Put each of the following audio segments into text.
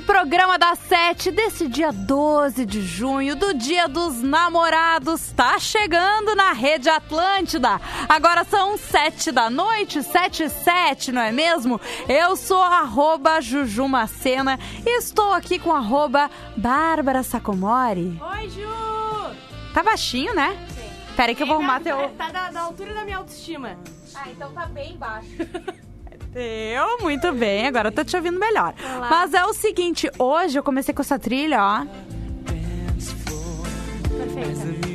Programa da Sete desse dia 12 de junho, do Dia dos Namorados, tá chegando na Rede Atlântida. Agora são sete da noite, sete e sete, não é mesmo? Eu sou arroba Juju Macena e estou aqui com arroba Bárbara Sacomori. Oi, Ju! Tá baixinho, né? Sim. Peraí que eu vou arrumar tá, teu... Tá da, da altura da minha autoestima. Ah, então tá bem baixo. Eu, muito bem, agora eu tô te ouvindo melhor. Olá. Mas é o seguinte, hoje eu comecei com essa trilha, ó. Perfeita.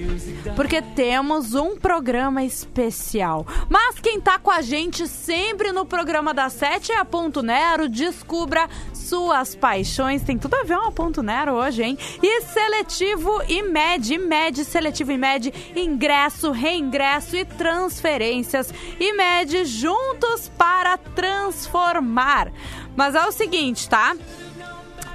Porque temos um programa especial. Mas quem tá com a gente sempre no programa da Sete é a Ponto Nero. Descubra suas paixões. Tem tudo a ver uma Ponto Nero hoje, hein? E Seletivo e Med. Med, Seletivo e Med. Ingresso, reingresso e transferências. E Med juntos para transformar. Mas é o seguinte, tá?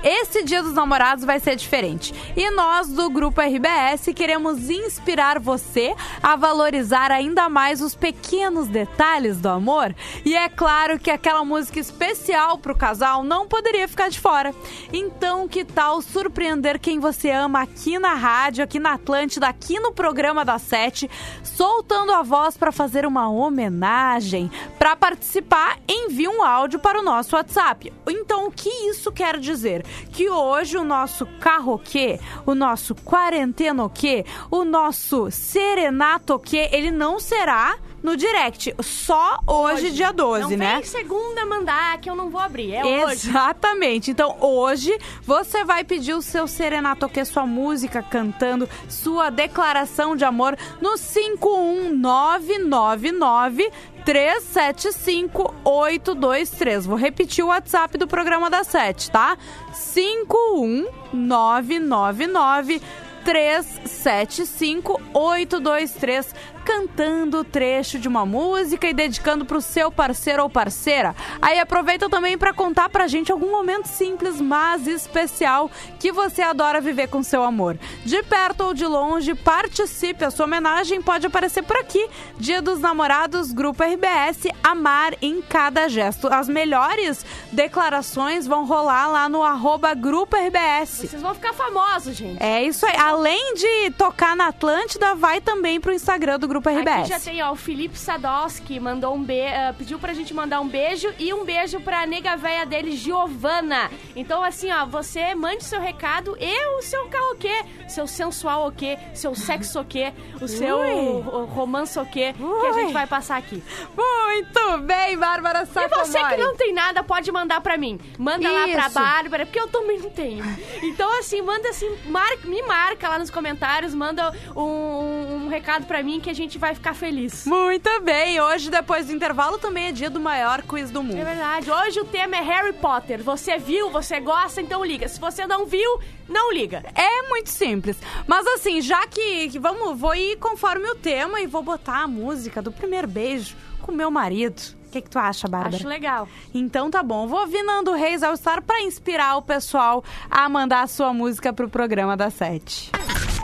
Esse Dia dos Namorados vai ser diferente. E nós do Grupo RBS queremos inspirar você a valorizar ainda mais os pequenos detalhes do amor. E é claro que aquela música especial pro casal não poderia ficar de fora. Então, que tal surpreender quem você ama aqui na rádio, aqui na Atlântida, aqui no programa da Sete, soltando a voz para fazer uma homenagem? Para participar, envie um áudio para o nosso WhatsApp. Então, o que isso quer dizer? Que hoje o nosso carroquê, o nosso quarentenoquê, o nosso serenatoquê, ele não será no direct, só hoje, dia 12, não né? vem segunda mandar que eu não vou abrir, é hoje. Exatamente. Então, hoje você vai pedir o seu serenatoquê, sua música cantando, sua declaração de amor no 51999 375-823. Vou repetir o WhatsApp do programa da Sete, tá? 51999 375-823 cantando o trecho de uma música e dedicando pro seu parceiro ou parceira. Aí aproveita também para contar pra gente algum momento simples, mas especial que você adora viver com seu amor. De perto ou de longe, participe. A sua homenagem pode aparecer por aqui. Dia dos Namorados, Grupo RBS, Amar em cada gesto. As melhores declarações vão rolar lá no arroba Grupo RBS. Vocês vão ficar famosos, gente. É isso aí. Além de tocar na Atlântida, vai também pro Instagram do Grupo RBS. Aqui já tem, ó, o Felipe Sadowski mandou um be uh, pediu pra gente mandar um beijo e um beijo pra nega véia dele, Giovana. Então, assim, ó, você mande seu recado e o seu karaokê, seu sensual o quê, seu sexo o quê, o seu Ui. o romance o quê, que a Ui. gente vai passar aqui. Muito bem, Bárbara E Sacomori. você que não tem nada, pode mandar pra mim. Manda lá pra Isso. Bárbara, porque eu também não tenho. Então, assim, manda assim, mar- me marca lá nos comentários, manda um, um- um recado pra mim que a gente vai ficar feliz. Muito bem. Hoje, depois do intervalo, também é dia do maior quiz do É mundo. verdade. Hoje o tema é Harry Potter. Você viu, você gosta, então liga. Se você não viu, não liga. É muito simples. Mas assim, já que, que vamos, vou ir conforme o tema e vou botar a música do primeiro beijo com meu marido. O que, que tu acha, Bárbara? Acho legal. Então tá bom, vou ouvir Nando Reis ao estar pra inspirar o pessoal a mandar a sua música pro programa da Sete.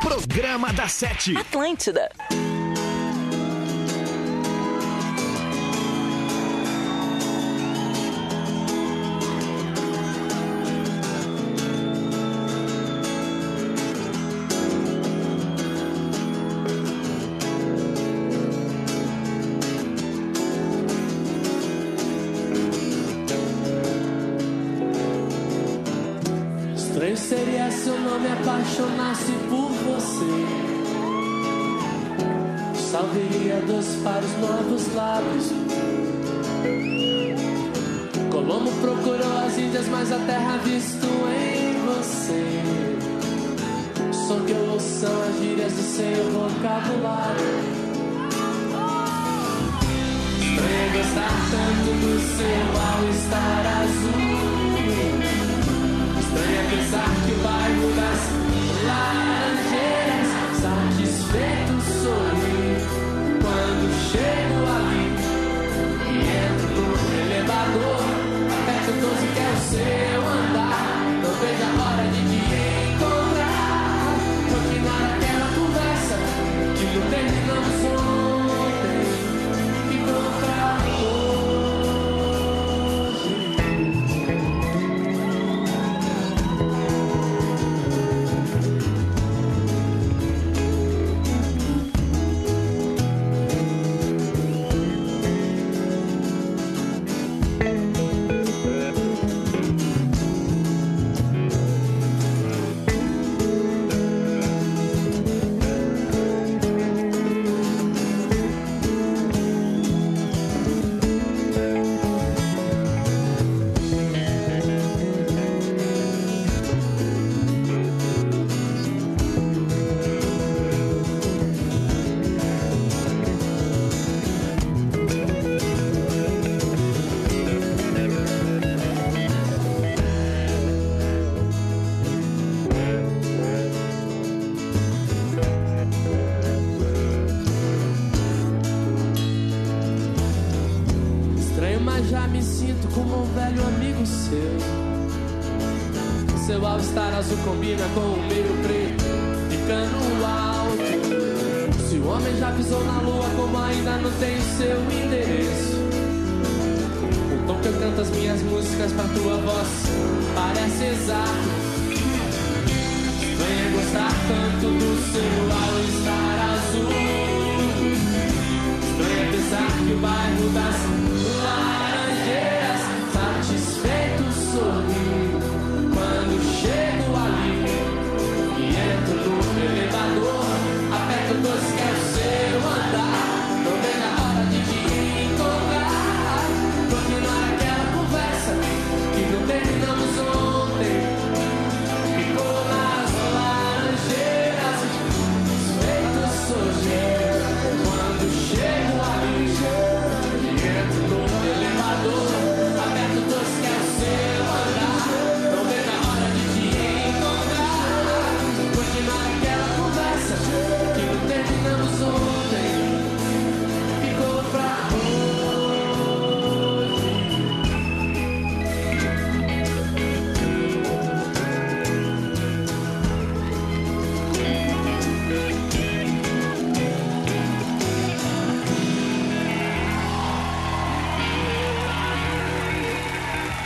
Programa da Sete. Atlântida. som que eu ouço são as gírias do seu vocabulário. Estranho gostar tanto do seu mal-estar azul. Estranho pensar que o bairro das laranjeiras satisfeito sorri quando chego ali e entro no elevador. Aperto 12 que é o seu andar. Não vejo a não sou satisfaz já me sinto como um velho amigo seu. Seu all-star azul combina com o meio preto de cano alto. Se o homem já pisou na lua, como ainda não tem seu endereço. O tom que eu canto as minhas músicas pra tua voz parece exato. Venha gostar tanto do seu all-star azul. Pensar que o bairro das Laranjeiras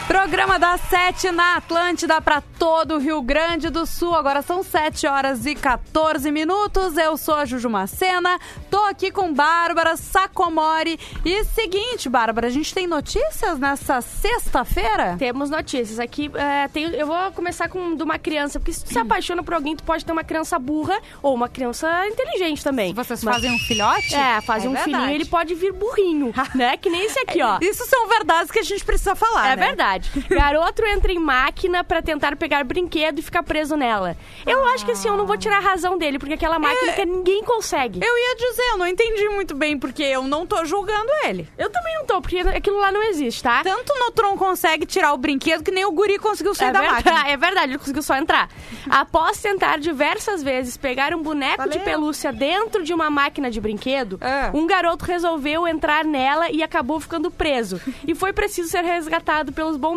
Programa das 7 na Atlântida para todo o Rio Grande do Sul. Agora são 7 horas e 14 minutos. Eu sou a Juju Macena. Tô aqui com Bárbara Sacomori. E seguinte, Bárbara, a gente tem notícias nessa sexta-feira? Temos notícias aqui. é, tem- eu vou começar com de uma criança, porque se tu se apaixona por alguém, tu pode ter uma criança burra ou uma criança inteligente também. Vocês Mas- fazem um filhote? É, faz É um verdade. filhinho, ele pode vir burrinho, né? Que nem esse aqui, ó. Isso são verdades que a gente precisa falar, É né? verdade. Garoto entra em máquina pra tentar pegar brinquedo e ficar preso nela. Eu acho que assim, eu não vou tirar a razão dele, porque aquela máquina É. que ninguém consegue. Eu ia dizer, eu não entendi muito bem, porque eu não tô julgando ele. Eu também não tô, porque aquilo lá não existe, tá? Tanto o Notron consegue tirar o brinquedo que nem o guri conseguiu sair É da verdade, máquina. é verdade, ele conseguiu só entrar. Após tentar diversas vezes pegar um boneco de Valeu. pelúcia dentro de uma máquina de brinquedo, É. um garoto resolveu entrar nela e acabou ficando preso. E foi preciso ser resgatado pelos bombeiros.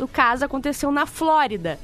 O caso aconteceu na Flórida.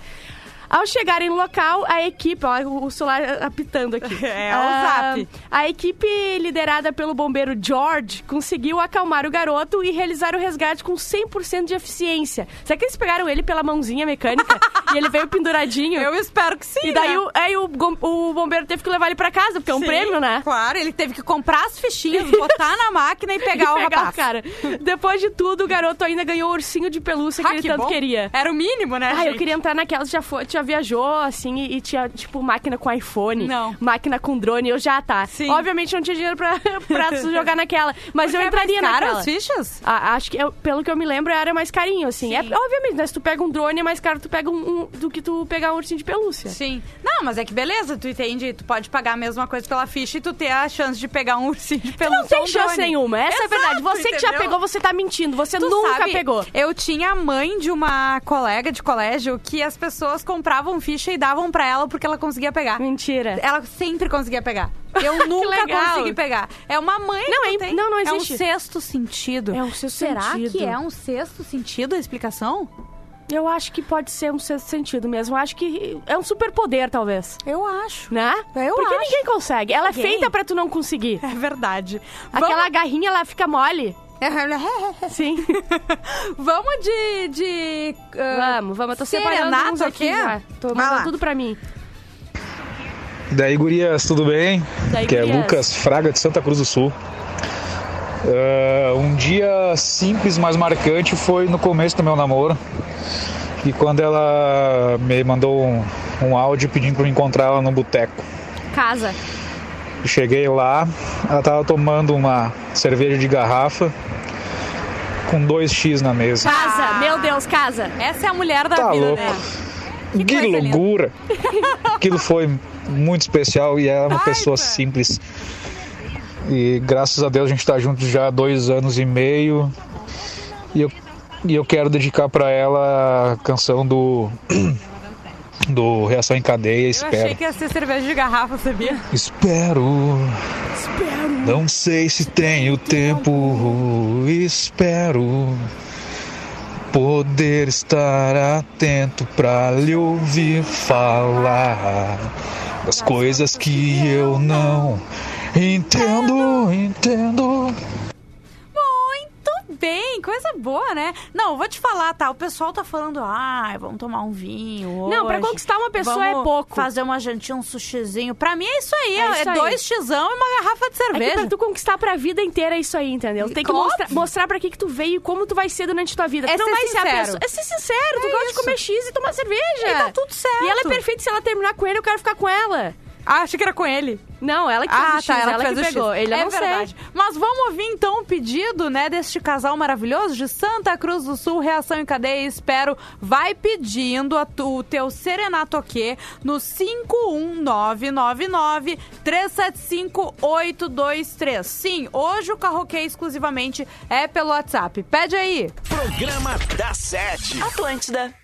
Ao chegarem no local, a equipe, ó, o celular apitando aqui. É, o Ah, zap. A equipe liderada pelo bombeiro George conseguiu acalmar o garoto e realizar o resgate com 100% de eficiência. Será que eles pegaram ele pela mãozinha mecânica e ele veio penduradinho? Eu espero que sim, E daí né? o, aí o, gom- o bombeiro teve que levar ele pra casa, porque é um Sim, prêmio, né? Claro, ele teve que comprar as fichinhas, botar na máquina e pegar o E pegar rapaz. cara. Depois de tudo, o garoto ainda ganhou o ursinho de pelúcia que Ah, ele que tanto bom. queria. Era o mínimo, né, Ah, eu gente? queria entrar naquelas, já, foi, já viajou, assim, e, e tinha, tipo, máquina com iPhone. Não. Máquina com drone, eu já tá. Sim. Obviamente não tinha dinheiro pra, pra jogar naquela, mas Porque eu é entraria mais caro naquela. as fichas? Ah, acho que, eu- pelo que eu me lembro, era mais carinho, assim. É, Sim. obviamente, né? Se tu pega um drone, é mais caro tu pega um, um- do que tu pegar um ursinho de pelúcia. Sim. Não, mas é que beleza, tu entende? Tu pode pagar a mesma coisa pela ficha e tu ter a chance de pegar um ursinho de pelúcia não tem um chance drone. nenhuma, essa é a Exato, verdade. Você que já entendeu? pegou, você tá mentindo. Você Tu nunca sabe, pegou. Eu tinha a mãe de uma colega de colégio que as pessoas compravam ficha e davam pra ela porque ela conseguia pegar. Mentira. Ela sempre conseguia pegar. Eu nunca legal. consegui pegar. É uma mãe Não, que é- não, não É um existe. sexto sentido. É um sexto Será sentido. que é um sexto sentido a explicação? Eu acho que pode ser um sexto sentido mesmo. Eu acho que é um superpoder, talvez. Eu acho. Né? Eu Porque acho. ninguém consegue. Ela Ninguém. é feita pra tu não conseguir. É verdade. Aquela garrinha lá fica mole. Vamos, Sim. vamos de. de ah, vamos, vamos. Eu tô separando uns aqui já. Tô Vai mandando lá. tudo pra mim. Daí, gurias, tudo bem? Daí, que é gurias. Lucas Fraga de Santa Cruz do Sul. Ah, um dia simples, mas marcante foi no começo do meu namoro. E quando ela me mandou um, um áudio pedindo para eu encontrar ela no boteco. Casa. Cheguei lá, ela tava tomando uma cerveja de garrafa com dois X na mesa. Casa. Ah. Meu Deus, casa. Essa é a mulher da Tá vida, louco. né? Que, linda. loucura! Aquilo foi muito especial e ela é uma Ai, pessoa cara. simples. E graças a Deus a gente está juntos já há dois anos e meio. E eu, e eu quero dedicar para ela a canção do do Reação em Cadeia, Eu achei Espero. que ia ser cerveja de garrafa, sabia? Espero. Não sei se tenho tempo. Espero. poder estar atento pra lhe ouvir falar das coisas que eu não entendo, entendo. Bem, coisa boa, né? Não, vou te falar, tá? O pessoal tá falando, ai, vamos tomar um vinho hoje. Não, pra conquistar uma pessoa é pouco. fazer uma jantinha, um sushizinho. Pra mim é isso aí, É é, isso aí. dois xizão e uma garrafa de É cerveja. pra tu conquistar pra vida inteira é isso aí, entendeu? Tem que Óbvio. mostrar, mostrar pra que que tu veio e como tu vai ser durante tua vida. É tu não ser vai ser a sincero. pessoa. É ser sincero. tu É gosta isso. de comer X e tomar cerveja. E tá tudo certo. E ela é perfeita. Se ela terminar com ele, eu quero ficar com ela. Ah, achei que era com ele. Não, ela que fez Ah, o X, tá, ela, ela, que que pegou. X. Ele é não verdade. Mas vamos ouvir então o pedido, né, deste casal maravilhoso de Santa Cruz do Sul, Reação em Cadeia. Espero vai pedindo a tu- o teu serenato quê no 51999 375 823. Sim, hoje o carroquê exclusivamente é pelo WhatsApp. Pede aí. Programa da Sete. Atlântida.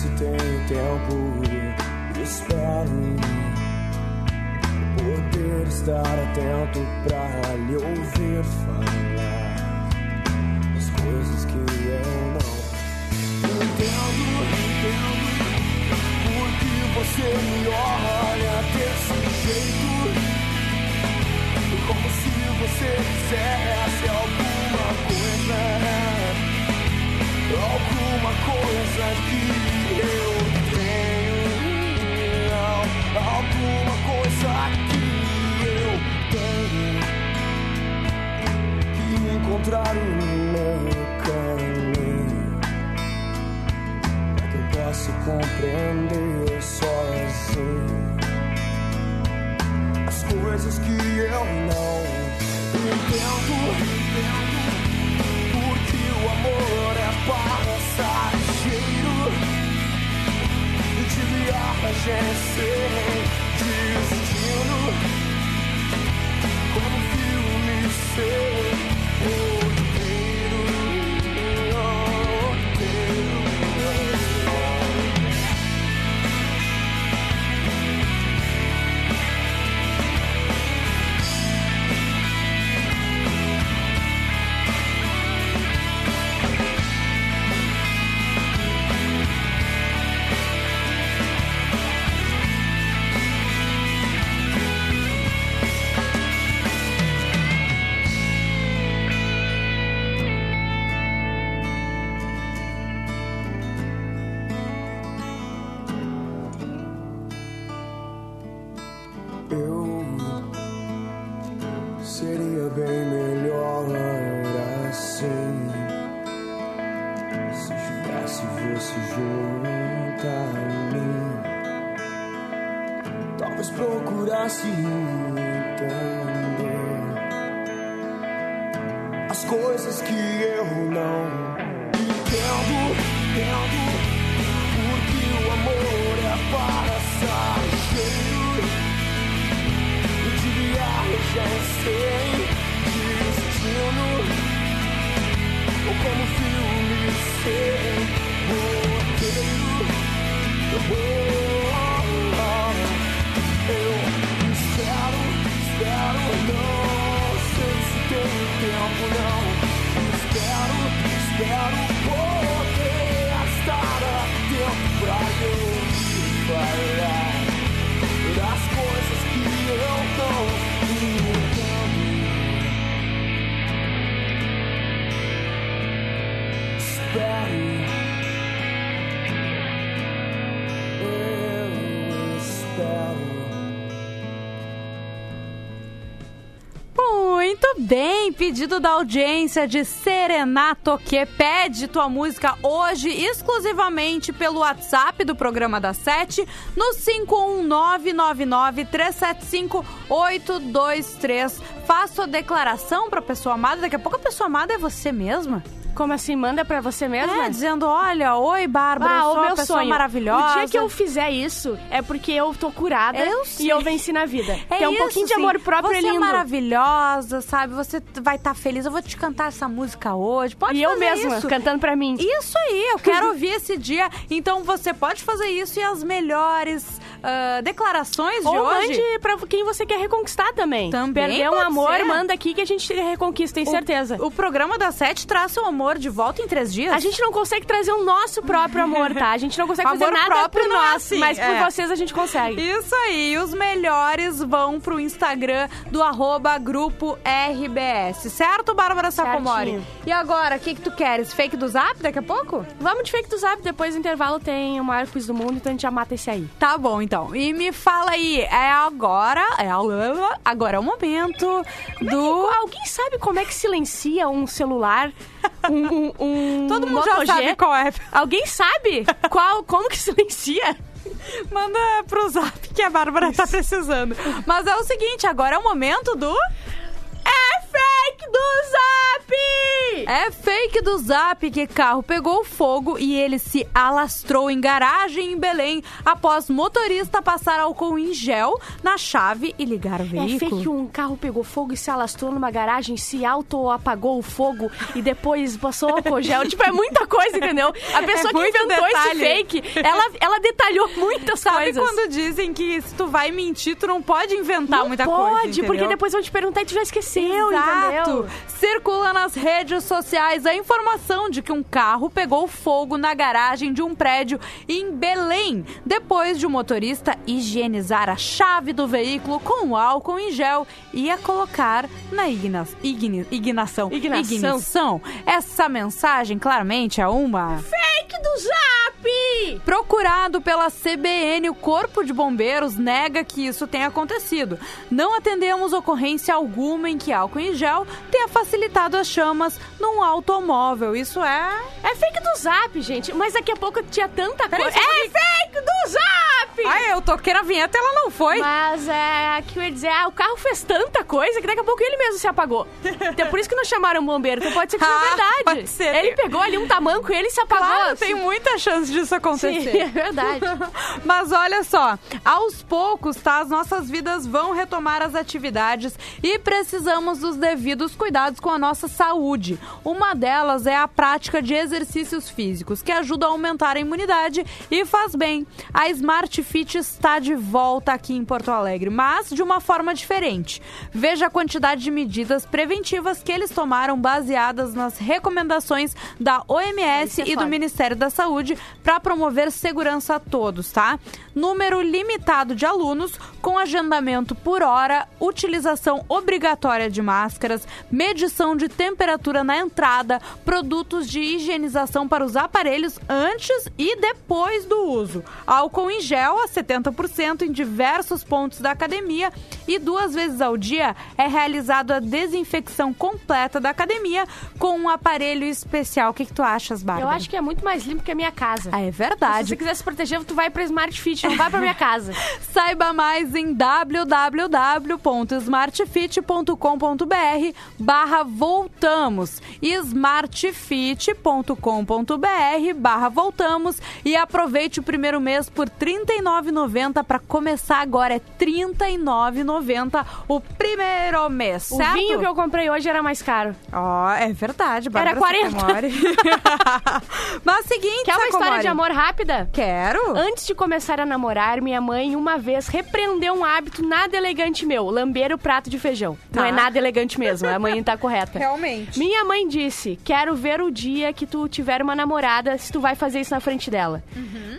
Se tenho tempo. Espero poder estar atento pra lhe ouvir falar as coisas que eu não entendo. Entendo porque você me olha desse jeito. Como se você quisesse alguma coisa coisa que eu tenho. Alguma coisa que eu tenho. Que encontrar o meu caminho Pra que eu possa compreender sozinho as coisas que eu não entendo, porque o amor é passageiro viagem sem destino, como um filme sem pedido da audiência de Serenato que pede tua música hoje exclusivamente pelo WhatsApp do programa da Sete no 51999375823. Faça a declaração pra pessoa amada, daqui a pouco a pessoa amada é você mesma. Como assim? Manda pra você mesma? É, dizendo, olha, oi, Bárbara, eu Ah, sou o uma meu pessoa sonho. maravilhosa. O dia que eu fizer isso é porque eu tô curada Eu e eu venci na vida. É Ter um isso, pouquinho de sim. amor próprio Você é lindo. é maravilhosa, sabe? Você vai estar feliz. Eu vou te cantar essa música hoje. Pode e eu fazer mesma, isso. cantando pra mim. Isso aí, eu quero ouvir esse dia. Então você pode fazer isso e as melhores ah, declarações de Ou hoje. mande pra quem você quer reconquistar também. Também Perdeu um amor, ser. manda aqui que a gente reconquista, tenho certeza. O, o programa da Sete traz seu amor de volta em três dias. A gente não consegue trazer o nosso próprio amor, tá? A gente não consegue fazer Amor nada próprio por não é nós, assim, mas por é. vocês a gente consegue. Isso aí, os melhores vão pro Instagram do arroba grupo RBS, certo, Bárbara Sacomori? Certinho. E agora, o que, que tu queres? Fake do Zap daqui a pouco? Vamos de fake do zap, depois do intervalo tem o maior quiz do mundo, então a gente já mata esse aí. Tá bom, então. E me fala aí, é agora, é agora é o momento do... Alguém sabe como é que silencia um celular? Um, um, um Todo mundo já sabe qual é. Alguém sabe qual, como que silencia? Manda pro Zap que a Bárbara tá precisando. Mas é o seguinte, agora é o momento do... É fake do zap! É fake do Zap que carro pegou fogo e ele se alastrou em garagem em Belém após motorista passar álcool em gel na chave e ligar o É veículo. fake um carro pegou fogo e se alastrou numa garagem, se auto-apagou o fogo e depois passou álcool gel. tipo, é muita coisa, entendeu? A pessoa que muito inventou esse detalhe. fake, ela, ela detalhou muitas Sabe coisas. quando dizem que se tu vai mentir, tu não pode inventar Não muita pode, coisa, porque entendeu? depois vão te perguntar e tu já esqueceu, Exato. entendeu? Circula nas redes sociais a informação de que um carro pegou fogo na garagem de um prédio em Belém, depois de o motorista higienizar a chave do veículo com álcool em gel e a colocar na igna, igni- ignação. Ignação. Ignição. Essa mensagem, claramente, é uma... Fake do zap! Procurado pela CBN, o Corpo de Bombeiros nega que isso tenha acontecido. Não atendemos ocorrência alguma em que álcool em gel tenha facilitado as chamas num automóvel. Isso é. É fake do zap, gente. Mas daqui a pouco tinha tanta coisa. É fake do zap! Ai, eu toquei na vinheta ela não foi. Mas é que eu ia dizer, ah, o carro fez tanta coisa que daqui a pouco ele mesmo se apagou. Então por isso que não chamaram o bombeiro. Então pode ser que seja Ah, verdade. pode ser. Ele pegou ali um tamanco e ele se apagou. Claro, tem muita chance disso acontecer. Sim, é verdade. Mas olha só, aos poucos, tá? As nossas vidas vão retomar as atividades e precisamos dos devidos cuidados com a nossa saúde. Uma delas é a prática de exercícios físicos, que ajuda a aumentar a imunidade e faz bem. A Smart Fit está de volta aqui em Porto Alegre, mas de uma forma diferente. Veja a quantidade de medidas preventivas que eles tomaram baseadas nas recomendações da OMS é e do. Ministério da Saúde para promover segurança a todos, tá? Número limitado de alunos, com agendamento por hora, utilização obrigatória de máscaras, medição de temperatura na entrada, produtos de higienização para os aparelhos antes e depois do uso, álcool em gel a 70% em diversos pontos da academia e duas vezes ao dia é realizado a desinfecção completa da academia com um aparelho especial. O que, que tu achas, Bárbara? Eu acho que é muito mais limpo que a minha casa. Ah, é Se verdade. você quiser se proteger, tu vai pra Smart Fit, não vai pra minha casa. Saiba mais em www.smartfit.com.br barra voltamos smartfit.com.br barra voltamos e aproveite o primeiro mês por R$ 39,90 para começar agora, é R$ 39,90 o primeiro mês, O certo? vinho que eu comprei hoje era mais caro. Ó, é verdade, Era Bárbara 40. Sacomori. Mas seguinte, Quer uma história Sacomori. de amor rápida? Quero. Antes de começar a namorar, minha mãe uma vez repreendeu um hábito nada elegante meu, lamber o prato de feijão. Não Tá. é nada elegante mesmo, a mãe tá correta. Realmente. Minha mãe disse: Quero ver o dia que tu tiver uma namorada se tu vai fazer isso na frente dela.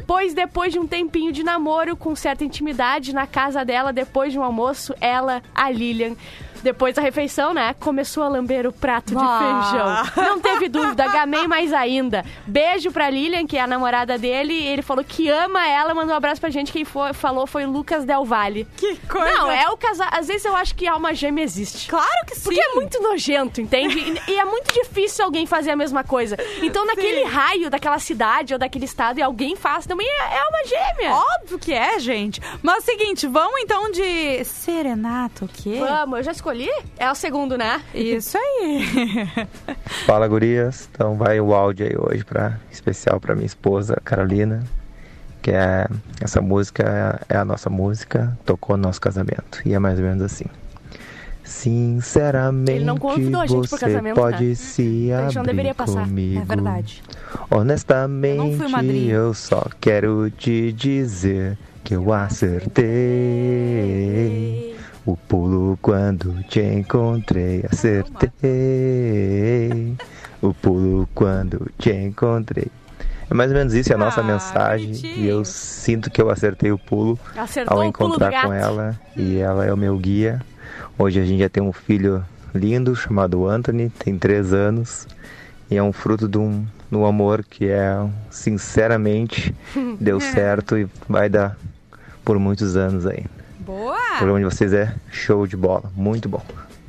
Pois depois de um tempinho de namoro, com certa intimidade, na casa dela, depois de um almoço, ela, a Lilian. Depois da refeição, né? Começou a lamber o prato de Ah. feijão. Não teve dúvida, gamei mais ainda. Beijo pra Lilian, que é a namorada dele. Ele falou que ama ela, mandou um abraço pra gente. Quem foi, falou foi o Lucas Del Valle. Que coisa. Não, é o casal. Às vezes eu acho que alma gêmea existe. Claro que sim. Porque é muito nojento, entende? E, é muito difícil alguém fazer a mesma coisa. Então, naquele raio daquela cidade ou daquele estado e alguém faz, também é, é uma gêmea. Óbvio que é, gente. Mas seguinte, vamos então de serenato, o quê? Vamos, eu já escolhi escolhi? É o segundo, né? Isso aí. Fala, gurias. Então vai o áudio aí hoje, pra, especial pra minha esposa, Carolina. Que é essa música é a nossa música, tocou no nosso casamento. E é mais ou menos assim. Sinceramente, Ele não convidou a gente pro você casamento, pode né? se A gente não abrir passar. comigo. É verdade. Honestamente, Eu não fui madrinha. eu só quero te dizer que eu acertei. O pulo quando te encontrei, acertei. O pulo quando te encontrei. É mais ou menos isso, é a nossa Ah, mensagem. bonitinho. E eu sinto que eu acertei o pulo Acertou ao o pulo encontrar com ela. E ela é o meu guia. Hoje a gente já tem um filho lindo chamado Anthony, tem três anos. E é um fruto de um, de um amor que é, sinceramente, deu certo e vai dar por muitos anos aí. O Boa! programa de vocês é show de bola, muito bom.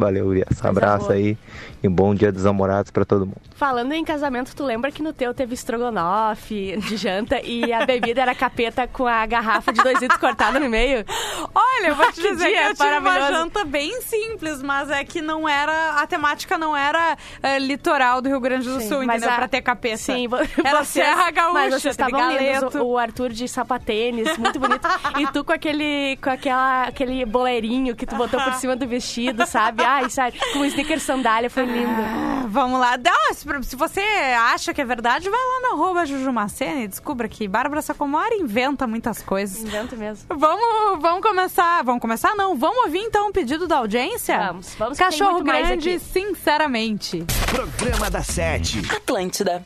Valeu, Urias. Abraço boa. aí e um bom dia dos namorados pra todo mundo. Falando em casamento, tu lembra que no teu teve estrogonofe de janta e a bebida era capeta com a garrafa de dois litros cortada no meio? Olha, eu vou te Que dizer que dia eu tive uma janta bem simples, mas é que não era. A temática não era eh, litoral do Rio Grande do Sim, Sul, mas entendeu? a- Pra ter capeta. Sim, Era vocês- Serra Gaúcha, Mas vocês estavam lindos, o, o Arthur de sapatênis, muito bonito. e tu com aquele, com aquela, aquele boleirinho que tu botou por cima do vestido, sabe? Ai, sabe? Com o sneaker sandália, foi lindo. Ah, Vamos lá. Não, se, se você acha que é verdade, vai lá no arroba Jujumacene e descubra que Bárbara Sacomori inventa muitas coisas. Invento mesmo. Vamos, vamos começar. Vamos começar? Não, vamos ouvir então um pedido da audiência? Vamos, vamos que tem Cachorro grande, aqui. sinceramente. Programa da Sete. Atlântida.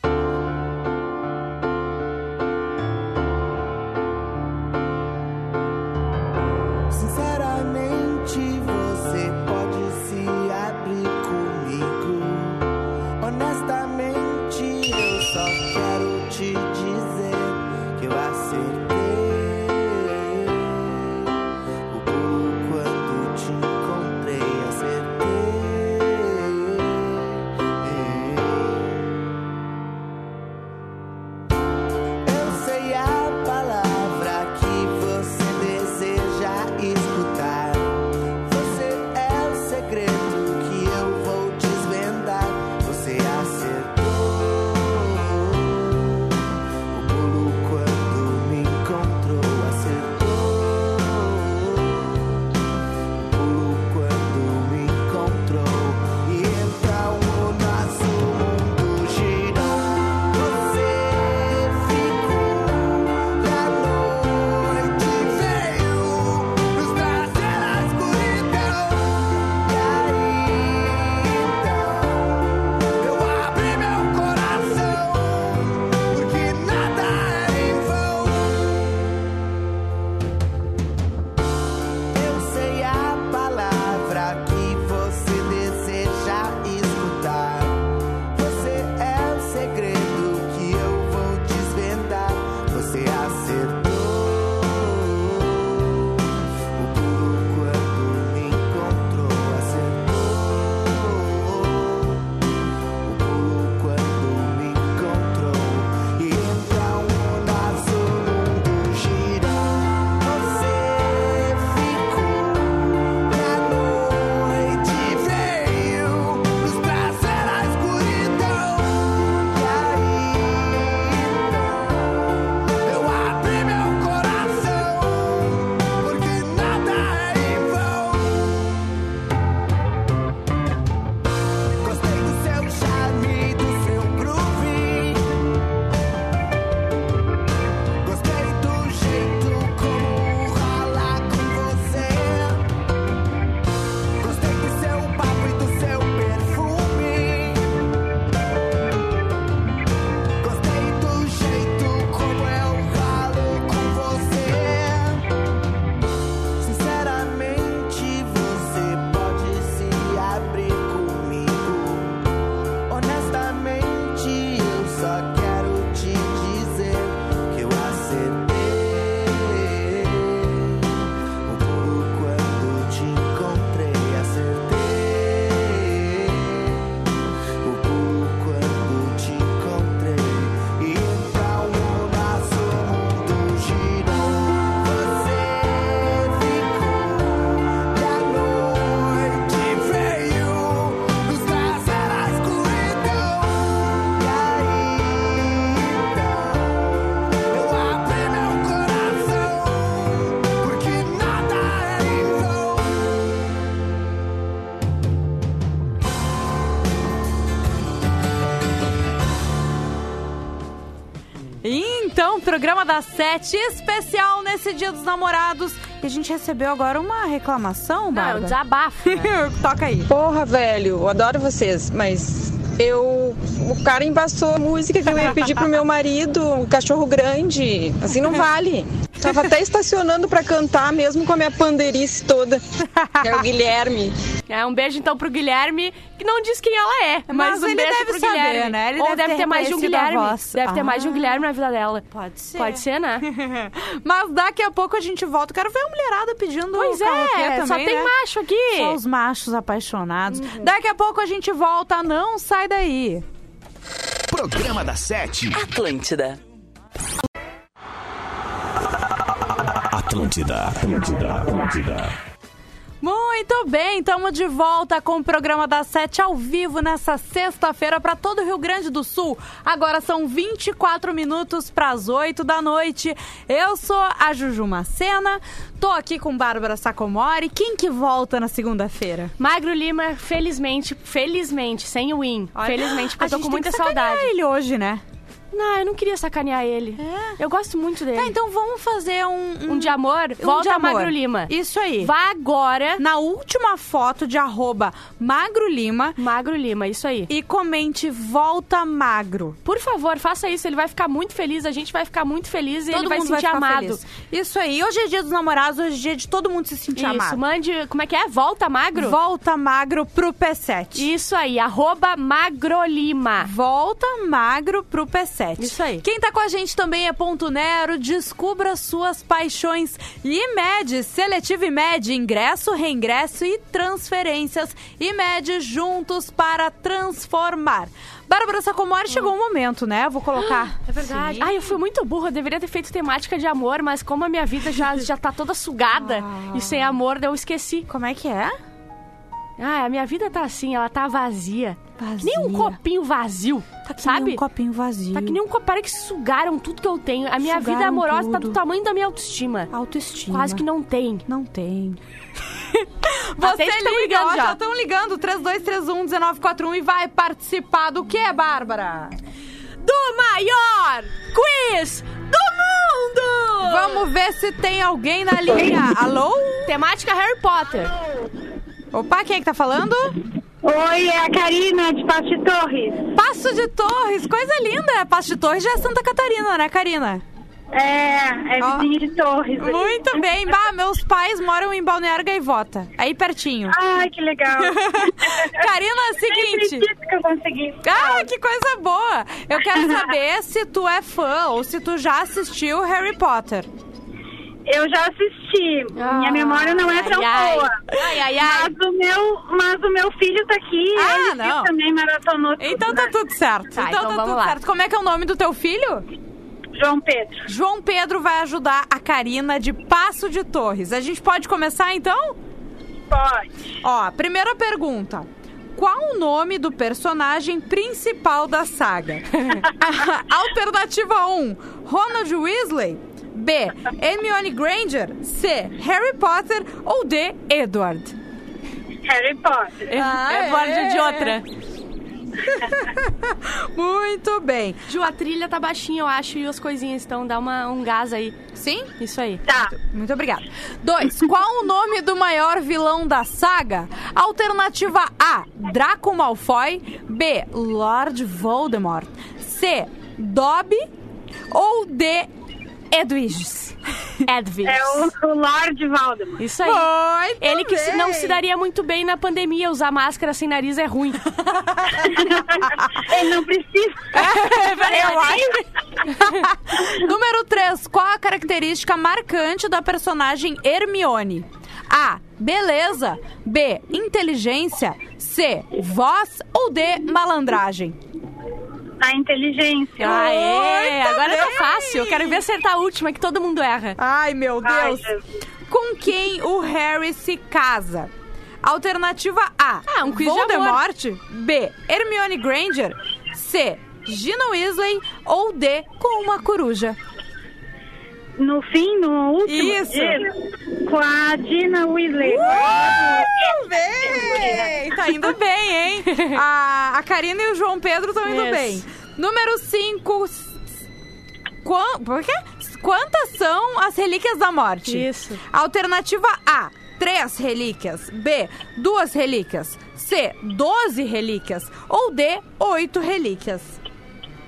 Programa da Sete, especial nesse Dia dos Namorados. E a gente recebeu agora uma reclamação, Não, é um Bárbara. desabafo. né? Toca aí. Porra, velho, eu adoro vocês, mas eu. O cara embaçou a música que eu ia pedir pro meu marido, o cachorro grande. Assim não vale. Tava até estacionando pra cantar, mesmo com a minha pandeirice toda. É o Guilherme. É, um beijo então pro Guilherme, que não diz quem ela é. Mas, Mas um ele beijo deve pro saber, Guilherme. né? Ele Ou deve deve, ter ter mais de um Guilherme. Deve ter mais de um Ah. Guilherme na vida dela. Pode ser. Pode ser, né? Mas daqui a pouco a gente volta. Quero ver a mulherada pedindo Pois é, também, só tem né? macho aqui. Só os machos apaixonados. Uhum. Daqui a pouco a gente volta. Não sai daí. Programa da Sete. Atlântida. Atlântida, Atlântida, Atlântida. Muito bem, estamos de volta com o programa da Sete ao vivo nessa sexta-feira para todo o Rio Grande do Sul. Agora são 24 minutos para as 8 da noite. Eu sou a Juju Macena, tô aqui com Bárbara Sacomori. Quem que volta na segunda-feira? Magro Lima, felizmente, felizmente, sem o win. Felizmente, porque eu tô com muita saudade. ele hoje, né? Não, eu não queria sacanear ele. É? Eu gosto muito dele. Tá, então vamos fazer um... Um de amor, volta de amor. Magro Lima. Isso aí. Vá agora, Na última foto de arroba Magro Lima Magro Lima, isso aí. e comente volta magro. Por favor, faça isso, ele vai ficar muito feliz, a gente vai ficar muito feliz e Todo ele vai se vai sentir ficar amado. feliz. Isso aí. Hoje é dia dos namorados, hoje é dia de todo mundo se sentir Isso, amado. mande, como é que é? Volta Magro? Volta magro pro P7. Isso aí, arroba Magrolima. Volta magro pro P7. Isso aí. Quem tá com a gente também é Ponto Nero. Descubra suas paixões. E IMED, Seletivo IMED, ingresso, reingresso e transferências. IMED juntos para transformar. Bárbara Sacomori, chegou o momento, né? Eu vou colocar. É verdade. Ai, eu fui muito burra, eu deveria ter feito temática de amor, mas como a minha vida já, já tá toda sugada e sem amor, eu esqueci. Como é que é? Ah, a minha vida tá assim, ela tá vazia. Vazia. Nem um copinho vazio, Tá que sabe? nem um copinho vazio. Tá que nem um copo. Parece que sugaram tudo que eu tenho. A minha vida Sugaram amorosa tá tudo. do tamanho da minha autoestima. Autoestima. Quase que não tem. Não tem. Você estão liga, ligando já. estão ligando, 3231-1941 e vai participar do que, Bárbara? Do maior quiz do mundo! Vamos ver se tem alguém na linha. Alô? Temática Harry Potter. Opa, quem é que tá falando? Oi, é a Karina de Passo de Torres. Passo de Torres, coisa linda. Passo de Torres já é Santa Catarina, né, Karina? É, é vizinha de Torres. ali. Muito bem. Bah, meus pais moram em Balneário Gaivota, aí pertinho. Ai, que legal. Karina, é Nem seguinte... que eu consegui. Ah, que coisa boa! Eu quero saber se tu é fã ou se tu já assistiu Harry Potter. Eu já assisti. Minha memória não é tão ai, boa. Ai, ai, ai. Mas o meu, mas o meu filho tá aqui. Ah, ele não. também maratonou tudo, Então tá né? tudo certo. Tá, então então tá tudo lá. certo. Como é que é o nome do teu filho? João Pedro. João Pedro vai ajudar a Karina de Passo de Torres. A gente pode começar então? Pode. Ó, primeira pergunta. Qual o nome do personagem principal da saga? Alternativa 1, Ronald Weasley. B, Hermione Granger. C, Harry Potter. Ou D, Edward. Harry Potter. Ah, é de é. outra. Muito bem. Ju, a trilha tá baixinha, eu acho, e as coisinhas estão. Dá uma, um gás aí. Sim? Isso aí. Tá. Muito obrigada. 2. Qual o nome do maior vilão da saga? Alternativa A: Draco Malfoy. B: Lord Voldemort. C: Dobby. Ou D: Edwiges. Edwin. É o, o Lord Voldemort. Isso aí. Ele que se- não se daria muito bem na pandemia, usar máscara sem nariz é ruim. Ele não precisa. Eu acho. Número 3. Qual a característica marcante da personagem Hermione? A. Beleza. B. Inteligência. C. Voz. Ou D. Malandragem. A inteligência. Aê! Muito Agora tá bem. fácil. Eu quero ver acertar a última, que todo mundo erra. Ai, meu Ai, Deus. Jesus. Com quem o Harry se casa? Alternativa A. Ah, um quiz de Voldemort. B. Hermione Granger. C. Gina Weasley. Ou D. Com uma coruja. No fim, no último Isso. dia, com a Dina Weasley. Muito bem! Tá indo bem, hein? A, a Karina e o João Pedro estão indo Isso. bem. Número 5. Quan- por quê? Quantas são as relíquias da morte? Isso. Alternativa A, 3 relíquias. B, 2 relíquias. C, 12 relíquias. Ou D, 8 relíquias.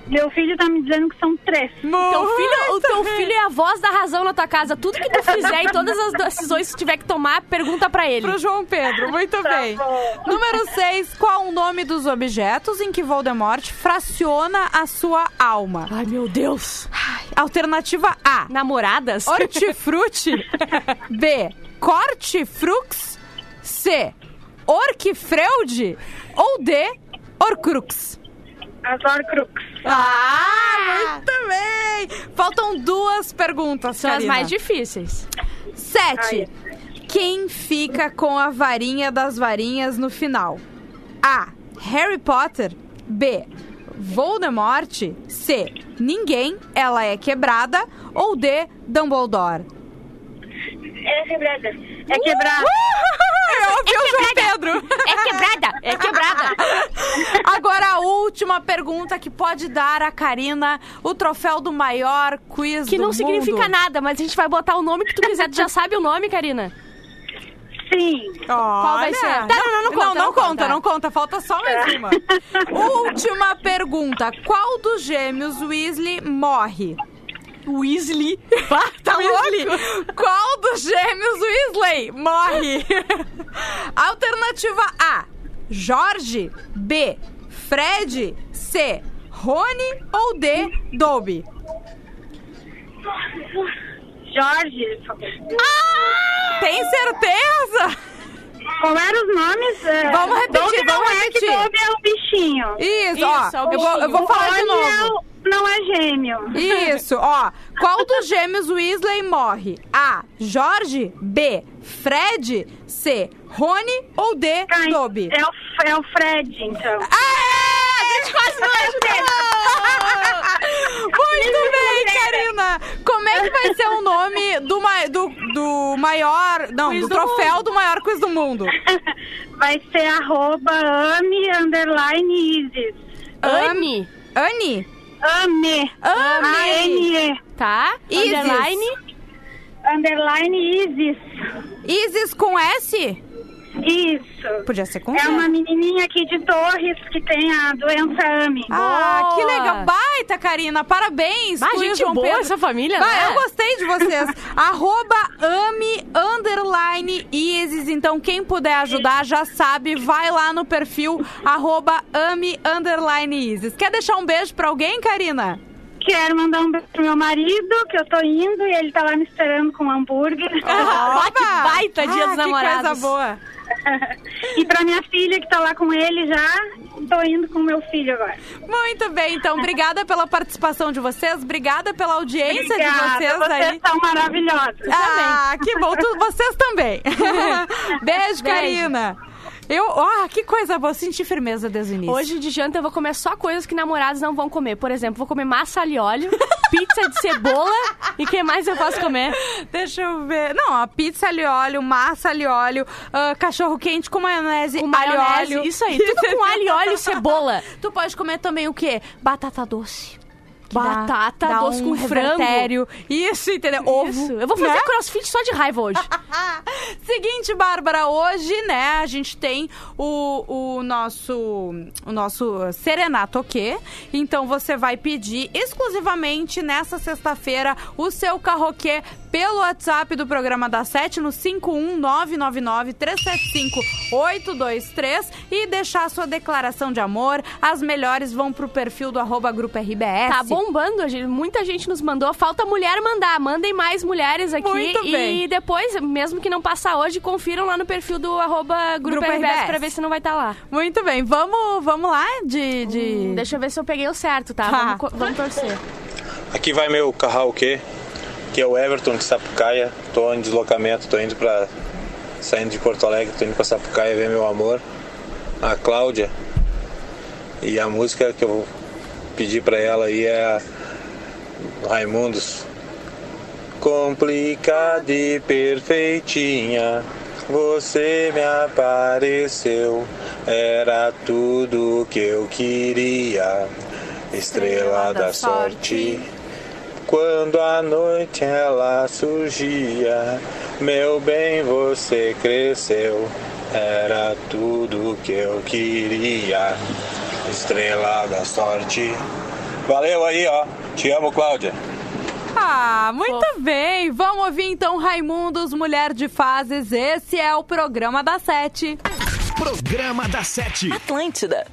Meu filho tá me dizendo que são três. Teu filho, o teu filho é a voz da razão na tua casa. Tudo que tu fizer e todas as decisões que tiver que tomar, pergunta pra ele. Pro João Pedro, muito bem. Número 6, qual o nome dos objetos em que Voldemort fraciona a sua alma? Ai, meu Deus. Alternativa A, Namoradas? hortifruti. B, cortifrux. C, orquifreude. Ou D, horcrux. As Horcrux. Ah, muito bem! Faltam duas perguntas, São as Karina. mais difíceis. Sete. Quem fica com a varinha das varinhas no final? A. Harry Potter. B. Voldemort. C. Ninguém, ela é quebrada. Ou D. Dumbledore. É quebrada. É quebrada. Eu ouvi o João Pedro. É quebrada, é quebrada. Agora a última pergunta que pode dar a Karina o troféu do maior quiz Que do não significa nada, mas a gente vai botar o nome que tu quiser. Tu já sabe o nome, Karina? Sim. Qual vai ser? Tá, não, não, não conta, Não, não conta, conta. não conta. Falta só mais uma. Última pergunta. Qual dos gêmeos Weasley morre? Weasley. tá Weasley. Qual dos gêmeos Weasley morre? Alternativa A. Jorge. B. Fred. C. Rony. Ou D. Dobby. Jorge. Tem certeza? Qual eram os nomes? É, Vamos repetir, vamos é repetir. que Dobby é o bichinho. Isso, Isso, ó. é o eu, vou, eu vou O falar de Rony novo. é o- não é gêmeo. Isso, ó. Qual dos gêmeos Weasley morre? A. Jorge. B. Fred. C. Rony. Ou D. Ah, Dobby. É o, é o Fred, então. Aê! A gente quase não ajudou! Muito bem, Karina! Como é que vai ser o nome do, ma- do, do maior... Não, Quiz do do troféu do maior quiz do mundo? Vai ser arroba ame underline Isis. Anne, Anne? Ame. Ame. A-N-E. tá? Isis. Underline. Underline Isis. Isis com S? Isso. Podia ser com É uma menininha aqui de Torres que tem a doença AME. Ah, Boa. que legal. Baita, Karina. Parabéns. Ah, gente João boa Pedro. essa família, Vai, né? eu gostei de vocês. Arroba ame underline Isis. Então, quem puder ajudar já sabe, vai lá no perfil arroba ame underline Isis. Quer deixar um beijo pra alguém, Karina? Quero mandar um beijo pro meu marido, que eu tô indo e ele tá lá me esperando com um hambúrguer. Ah, que baita dia ah, dos que namorados. coisa boa. e pra minha filha, que tá lá com ele já, tô indo com meu filho agora. Muito bem, então, obrigada pela participação de vocês, obrigada pela audiência de Obrigada, vocês vocês aí. são maravilhosos. Ah, que bom. Tu- vocês também. Beijo, Beijo. Karina. Eu, ó, que coisa boa. Senti firmeza desde o início. Hoje de janta eu vou comer só coisas que namorados não vão comer. Por exemplo, vou comer massa ali óleo, pizza de cebola e o que mais eu posso comer? Deixa eu ver. Não, a pizza ali óleo, massa ali óleo, ah, cachorro quente com maionese, Com alho maionese, óleo. isso aí, tudo com alho, óleo e cebola. Tu pode comer também o quê? Batata doce. Que dá- Batata dá doce um com frango. Isso, entendeu? Ovo. Isso. Eu vou fazer né? crossfit só de raiva hoje. Seguinte, Bárbara, hoje, né, a gente tem o, o nosso o nosso Serenato quê? Então você vai pedir exclusivamente nessa sexta-feira o seu carroquê pelo WhatsApp do programa da Sete no 51999-375-823 e deixar a sua declaração de amor. As melhores vão pro perfil do arroba Grupo RBS. Tá bombando, a gente- muita gente nos mandou. Falta mulher mandar. Mandem mais mulheres aqui. Muito e bem. depois, mesmo que não passar hoje, confiram lá no perfil do arroba Grupo, Grupo RBS, RBS. pra ver se não vai estar lá. Muito bem, vamos, vamos lá de... de... Hum, deixa eu ver se eu peguei o certo, tá? Tá. Vamos, vamos torcer. Aqui vai meu karaokê, que é o Everton de Sapucaia. Tô em deslocamento, tô indo pra. saindo de Porto Alegre, tô indo pra Sapucaia ver meu amor, a Cláudia. E a música que eu vou pedir pra ela aí é Raimundos. Complicada e perfeitinha, você me apareceu, era tudo que eu queria. Estrela da sorte, quando a noite ela surgia, meu bem, você cresceu. Era tudo que eu queria. Estrela da sorte. Valeu aí, ó. Te amo, Cláudia. Ah, muito Pô. bem. Vamos ouvir então Raimundos Mulher de Fases. Esse é o programa da Sete. Programa da Sete. Atlântida.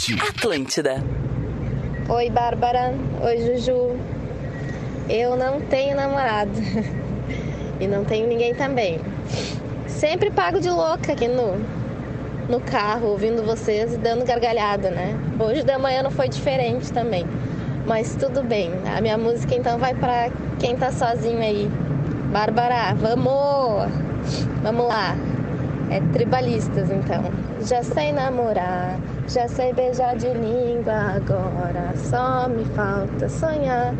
Norte. Atlântida. Oi, Bárbara. Oi, Juju. Eu não tenho namorado. e não tenho ninguém também. Sempre pago de louca aqui no, no carro, ouvindo vocês e dando gargalhada, né? Hoje da manhã não foi diferente também. Mas tudo bem. A minha música então vai para quem tá sozinho aí. Bárbara, vamos! Vamos lá. É tribalistas então. Já sei namorar, já sei beijar de língua, agora só me falta sonhar.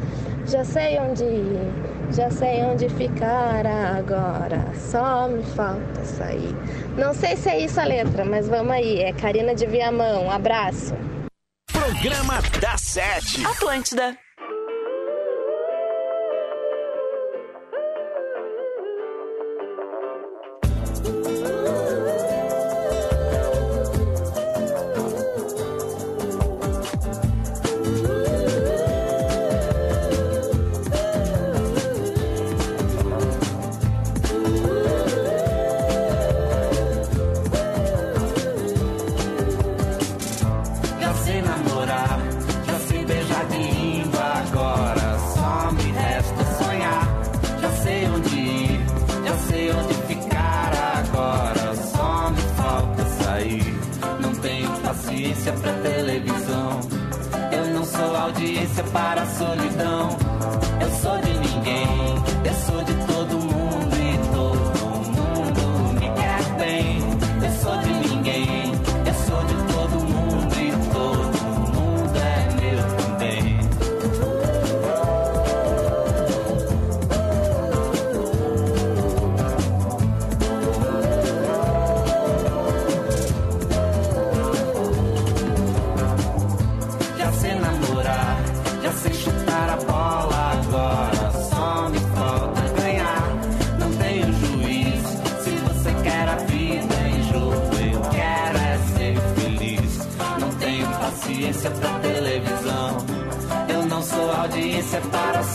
Já sei onde ir, já sei onde ficar, agora só me falta sair. Não sei se é isso a letra, mas vamos aí. É Karina de Viamão. Um abraço. Programa da Sete. Atlântida.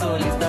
Para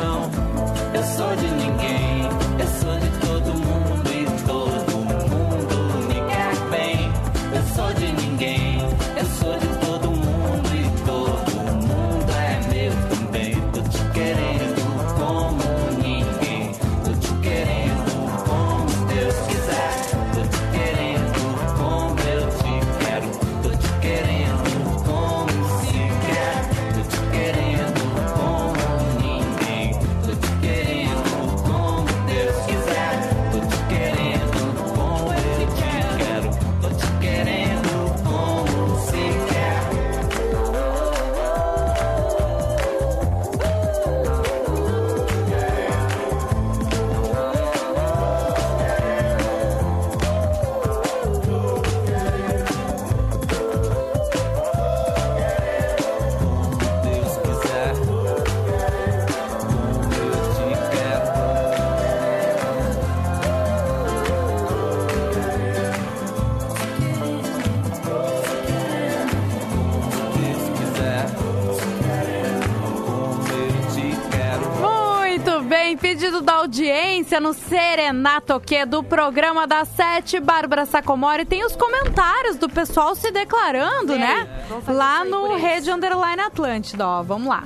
no Serenato que do programa da Sete, Bárbara Sacomori. Tem os comentários do pessoal se declarando, né? Lá no. Rede Underline Atlântida, ó. Vamos lá.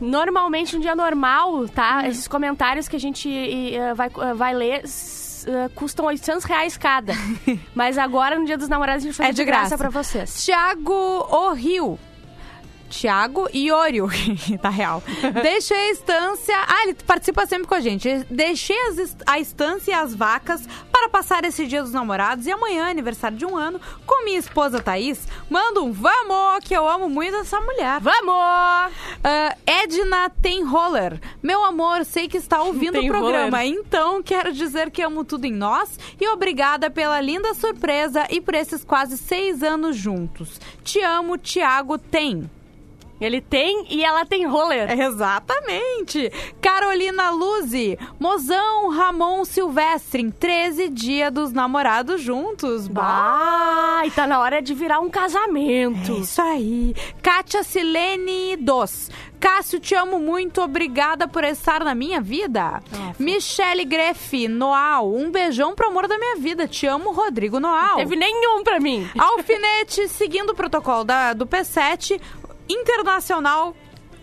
Normalmente, um dia normal, tá? Hum. Esses comentários que a gente eh, vai, eh, vai ler eh, custam 800 reais cada. Mas agora, no Dia dos Namorados, a gente faz É de graça. pra vocês. Tiago O'Rio. Tiago Iorio, tá real. Deixei a estância. Ah, ele participa sempre com a gente. Deixei as a estância e as vacas para passar esse dia dos namorados e amanhã, aniversário de um ano, com minha esposa Thaís. Manda um vamos, que eu amo muito essa mulher. Vamos! Ah, Edna tem roller. Meu amor, sei que está ouvindo Tem o programa, roller. então quero dizer que amo tudo em nós e obrigada pela linda surpresa e por esses quase seis anos juntos. Te amo, Tiago tem. Ele tem e ela tem roller. Exatamente. Carolina Luzi, Mozão Ramon Silvestre, em 13 dias dos namorados juntos. Bah, e tá na hora de virar um casamento. É isso aí. Kátia Silene Dos. Cássio, te amo muito. Obrigada por estar na minha vida. Michele Greff, Noal. Um beijão pro amor da minha vida. Te amo, Rodrigo Noal. Teve nenhum pra mim. Alfinete, seguindo o protocolo da, do P7, internacional.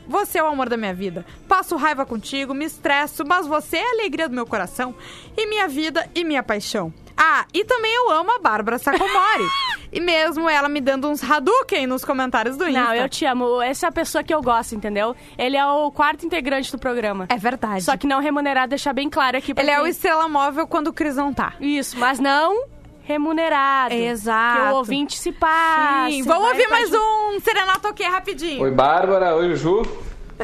Você é o amor da minha vida. Passo raiva contigo, me estresso, mas você é a alegria do meu coração e minha vida e minha paixão. Ah, e também eu amo a Bárbara Sacomori. e mesmo ela me dando uns Hadouken nos comentários do Insta. Não, eu te amo. Essa é a pessoa que eu gosto, entendeu? Ele é o quarto integrante do programa. É verdade. Só que não remunerado, deixar bem claro aqui. Ele é o estrela móvel quando o Cris não tá. Isso, mas não remunerado. Exato. Que o ouvinte se passa. Sim, vamos ouvir mais um Serenato aqui rapidinho. Oi, Bárbara. Oi, Ju.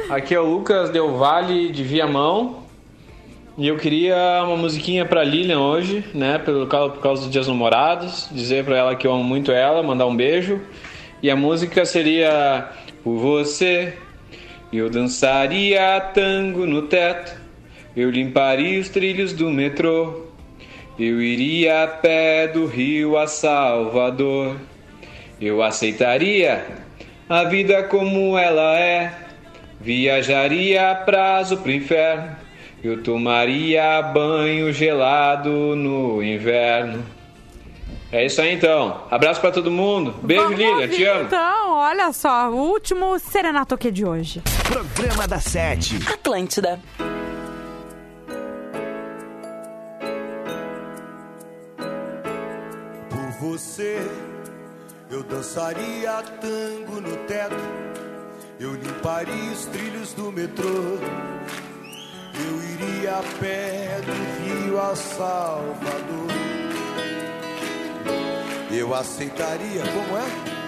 Aqui é o Lucas Del Valle de Viamão. E eu queria uma musiquinha pra Lilian hoje, né? Pelo, por causa dos Dias Namorados. Dizer pra ela que eu amo muito ela, mandar um beijo. E a música seria Por você. Eu dançaria tango no teto. Eu limparia os trilhos do metrô. Eu iria a pé do Rio a Salvador. Eu aceitaria a vida como ela é. Viajaria a prazo pro inferno. Eu tomaria banho gelado no inverno. É isso aí então. Abraço pra todo mundo. Beijo, Vamos ouvir, Te amo. Então, olha só, o último Serenato aqui de hoje. Programa da Sete. Atlântida. Você, eu dançaria tango no teto. Eu limparia os trilhos do metrô. Eu iria a pé do Rio a Salvador. Eu aceitaria, como é?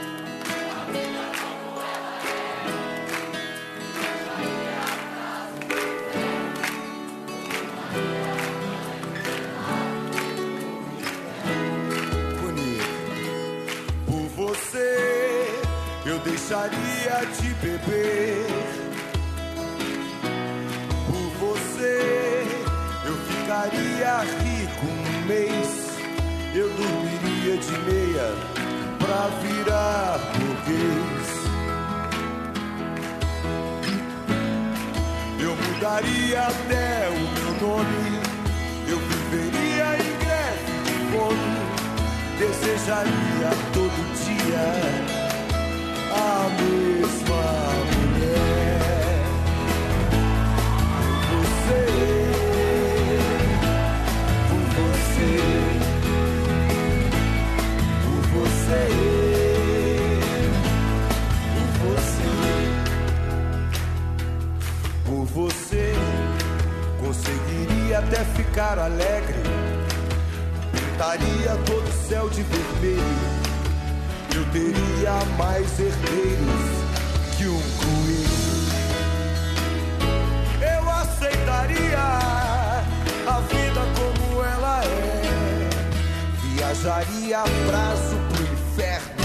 Deixaria de beber. você eu ficaria rico um mês. Eu dormiria de meia pra virar burguês. Eu mudaria até o meu nome. Eu viveria em greve de fome. Desejaria todo dia a mesma mulher. Você, por você, por você, por você, por você, conseguiria até ficar alegre. Pintaria todo o céu de vermelho. Eu teria mais herdeiros que um coelho. Eu aceitaria a vida como ela é. Viajaria a prazo pro inferno.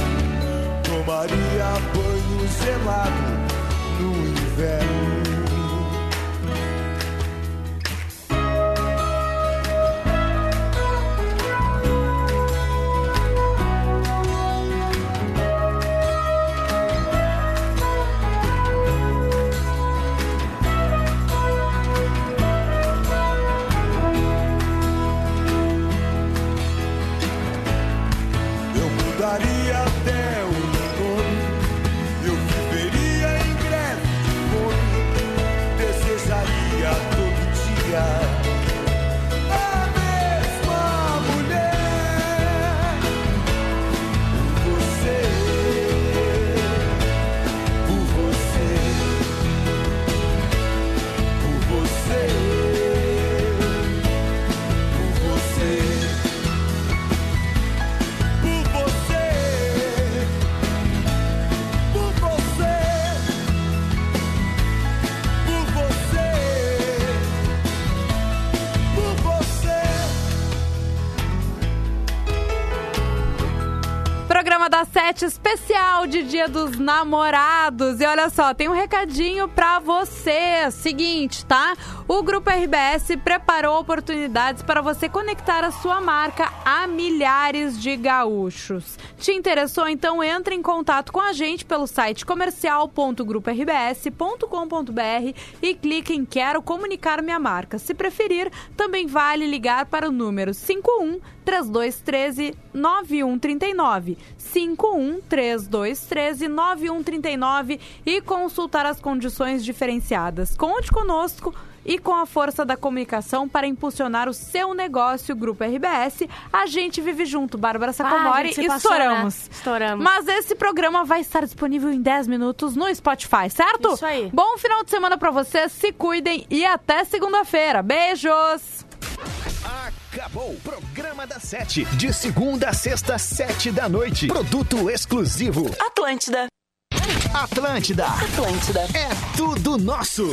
Tomaria banho gelado no inverno. Especial de Dia dos Namorados. E olha só, tem um recadinho pra você. Seguinte, tá? O Grupo RBS preparou oportunidades para você conectar a sua marca a milhares de gaúchos. Te interessou? Então entre em contato com a gente pelo site comercial.grupo-rbs.com.br e clique em Quero comunicar minha marca. Se preferir, também vale ligar para o número 51 3213 9139. 51 3213 9139 e consultar as condições diferenciadas. Conte conosco e com a força da comunicação para impulsionar o seu negócio, Grupo RBS. A gente vive junto, Bárbara Sacomori, Ah, e passou, estouramos. né? Estouramos. Mas esse programa vai estar disponível em 10 minutos no Spotify, certo? Isso aí. Bom final de semana pra vocês, se cuidem e até segunda-feira. Beijos! Acabou o Programa da Sete. De segunda a sexta, sete da noite. Produto exclusivo. Atlântida. Atlântida. Atlântida. É tudo nosso.